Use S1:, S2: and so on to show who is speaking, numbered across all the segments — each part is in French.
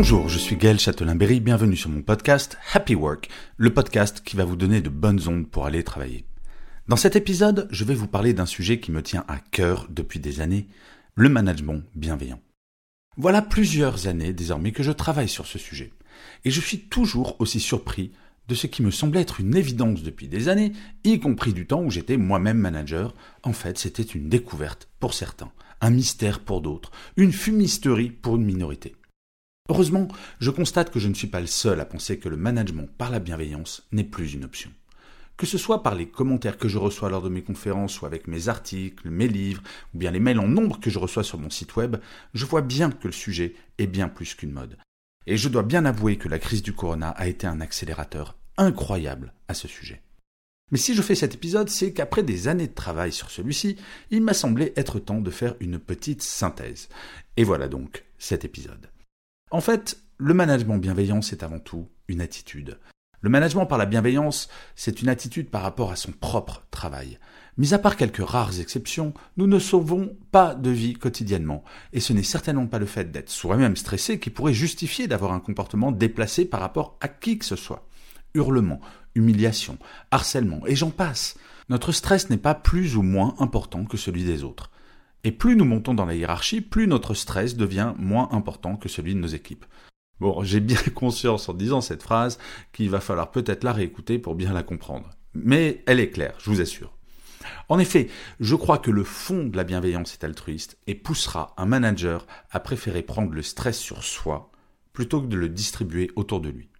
S1: Bonjour, je suis Gaël Châtelain-Berry, bienvenue sur mon podcast Happy Work, le podcast qui va vous donner de bonnes ondes pour aller travailler. Dans cet épisode, je vais vous parler d'un sujet qui me tient à cœur depuis des années, le management bienveillant. Voilà plusieurs années désormais que je travaille sur ce sujet, et je suis toujours aussi surpris de ce qui me semblait être une évidence depuis des années, y compris du temps où j'étais moi-même manager. En fait, c'était une découverte pour certains, un mystère pour d'autres, une fumisterie pour une minorité. Heureusement, je constate que je ne suis pas le seul à penser que le management par la bienveillance n'est plus une option. Que ce soit par les commentaires que je reçois lors de mes conférences ou avec mes articles, mes livres, ou bien les mails en nombre que je reçois sur mon site web, je vois bien que le sujet est bien plus qu'une mode. Et je dois bien avouer que la crise du corona a été un accélérateur incroyable à ce sujet. Mais si je fais cet épisode, c'est qu'après des années de travail sur celui-ci, il m'a semblé être temps de faire une petite synthèse. Et voilà donc cet épisode. En fait, le management bienveillant, c'est avant tout une attitude. Le management par la bienveillance, c'est une attitude par rapport à son propre travail. Mis à part quelques rares exceptions, nous ne sauvons pas de vie quotidiennement, et ce n'est certainement pas le fait d'être soi-même stressé qui pourrait justifier d'avoir un comportement déplacé par rapport à qui que ce soit. Hurlement, humiliation, harcèlement, et j'en passe. Notre stress n'est pas plus ou moins important que celui des autres. Et plus nous montons dans la hiérarchie, plus notre stress devient moins important que celui de nos équipes. Bon, j'ai bien conscience en disant cette phrase qu'il va falloir peut-être la réécouter pour bien la comprendre. Mais elle est claire, je vous assure. En effet, je crois que le fond de la bienveillance est altruiste et poussera un manager à préférer prendre le stress sur soi plutôt que de le distribuer autour de lui.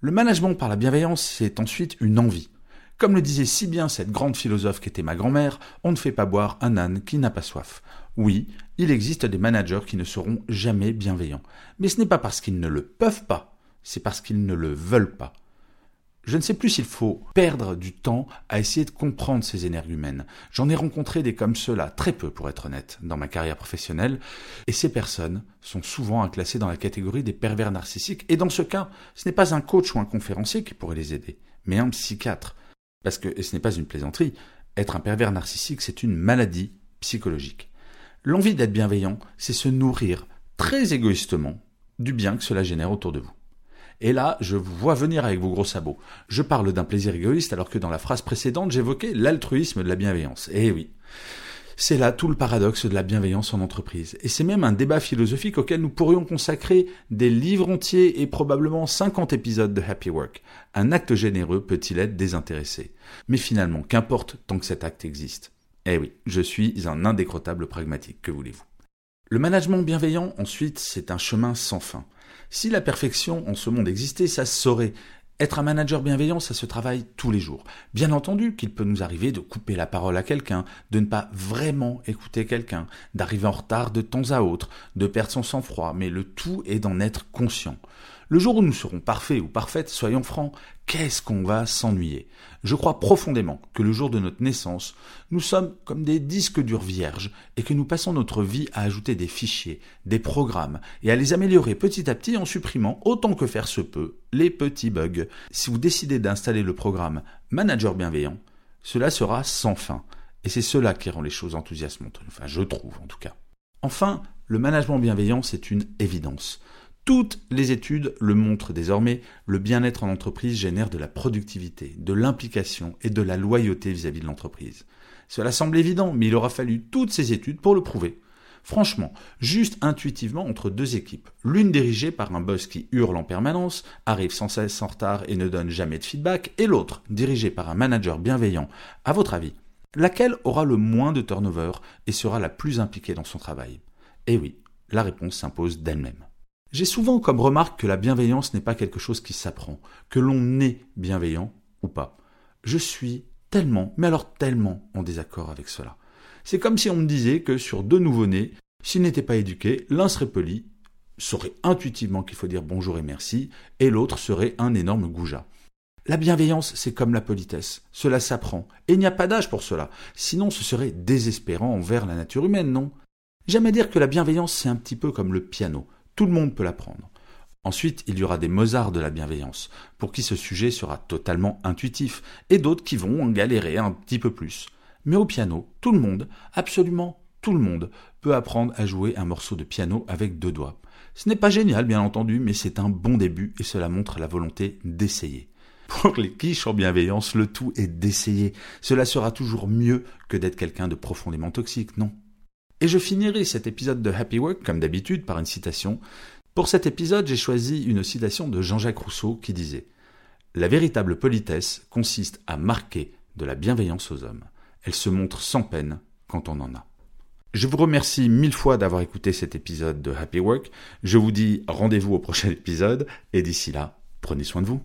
S1: Le management par la bienveillance, c'est ensuite une envie. Comme le disait si bien cette grande philosophe qu'était ma grand-mère, on ne fait pas boire un âne qui n'a pas soif. Oui, il existe des managers qui ne seront jamais bienveillants. Mais ce n'est pas parce qu'ils ne le peuvent pas, c'est parce qu'ils ne le veulent pas. Je ne sais plus s'il faut perdre du temps à essayer de comprendre ces énergumènes. J'en ai rencontré des comme ceux-là, très peu pour être honnête, dans ma carrière professionnelle, et ces personnes sont souvent à classer dans la catégorie des pervers narcissiques, et dans ce cas, ce n'est pas un coach ou un conférencier qui pourrait les aider, mais un psychiatre. Parce que, ce n'est pas une plaisanterie, être un pervers narcissique, c'est une maladie psychologique. L'envie d'être bienveillant, c'est se nourrir très égoïstement du bien que cela génère autour de vous. Et là, je vous vois venir avec vos gros sabots. Je parle d'un plaisir égoïste alors que dans la phrase précédente, j'évoquais l'altruisme de la bienveillance. Eh oui. C'est là tout le paradoxe de la bienveillance en entreprise. Et c'est même un débat philosophique auquel nous pourrions consacrer des livres entiers et probablement 50 épisodes de Happy Work. Un acte généreux peut-il être désintéressé Mais finalement, qu'importe tant que cet acte existe. Eh oui, je suis un indécrottable pragmatique, que voulez-vous Le management bienveillant, ensuite, c'est un chemin sans fin. Si la perfection en ce monde existait, ça se saurait. Être un manager bienveillant, ça se travaille tous les jours. Bien entendu qu'il peut nous arriver de couper la parole à quelqu'un, de ne pas vraiment écouter quelqu'un, d'arriver en retard de temps à autre, de perdre son sang-froid, mais le tout est d'en être conscient. Le jour où nous serons parfaits ou parfaites, soyons francs, qu'est-ce qu'on va s'ennuyer? Je crois profondément que le jour de notre naissance, nous sommes comme des disques durs vierges et que nous passons notre vie à ajouter des fichiers, des programmes et à les améliorer petit à petit en supprimant autant que faire se peut les petits bugs. Si vous décidez d'installer le programme Manager bienveillant, cela sera sans fin. Et c'est cela qui rend les choses enthousiasmantes, enfin je trouve en tout cas. Enfin, le management bienveillant, c'est une évidence. Toutes les études le montrent désormais, le bien-être en entreprise génère de la productivité, de l'implication et de la loyauté vis-à-vis de l'entreprise. Cela semble évident, mais il aura fallu toutes ces études pour le prouver. Franchement, juste intuitivement entre deux équipes, l'une dirigée par un boss qui hurle en permanence, arrive sans cesse en retard et ne donne jamais de feedback, et l'autre dirigée par un manager bienveillant, à votre avis, laquelle aura le moins de turnover et sera la plus impliquée dans son travail? Eh oui, la réponse s'impose d'elle-même. J'ai souvent comme remarque que la bienveillance n'est pas quelque chose qui s'apprend, que l'on est bienveillant ou pas. Je suis tellement, mais alors tellement en désaccord avec cela. C'est comme si on me disait que sur deux nouveau-nés, s'ils n'étaient pas éduqués, l'un serait poli, saurait intuitivement qu'il faut dire bonjour et merci, et l'autre serait un énorme goujat. La bienveillance, c'est comme la politesse. Cela s'apprend. Et il n'y a pas d'âge pour cela. Sinon, ce serait désespérant envers la nature humaine, non? J'aime à dire que la bienveillance, c'est un petit peu comme le piano. Tout le monde peut l'apprendre. Ensuite, il y aura des Mozart de la bienveillance, pour qui ce sujet sera totalement intuitif, et d'autres qui vont en galérer un petit peu plus. Mais au piano, tout le monde, absolument tout le monde, peut apprendre à jouer un morceau de piano avec deux doigts. Ce n'est pas génial, bien entendu, mais c'est un bon début et cela montre la volonté d'essayer. Pour les quiches en bienveillance, le tout est d'essayer. Cela sera toujours mieux que d'être quelqu'un de profondément toxique, non? Et je finirai cet épisode de Happy Work, comme d'habitude, par une citation. Pour cet épisode, j'ai choisi une citation de Jean-Jacques Rousseau qui disait La véritable politesse consiste à marquer de la bienveillance aux hommes. Elle se montre sans peine quand on en a. Je vous remercie mille fois d'avoir écouté cet épisode de Happy Work. Je vous dis rendez-vous au prochain épisode et d'ici là, prenez soin de vous.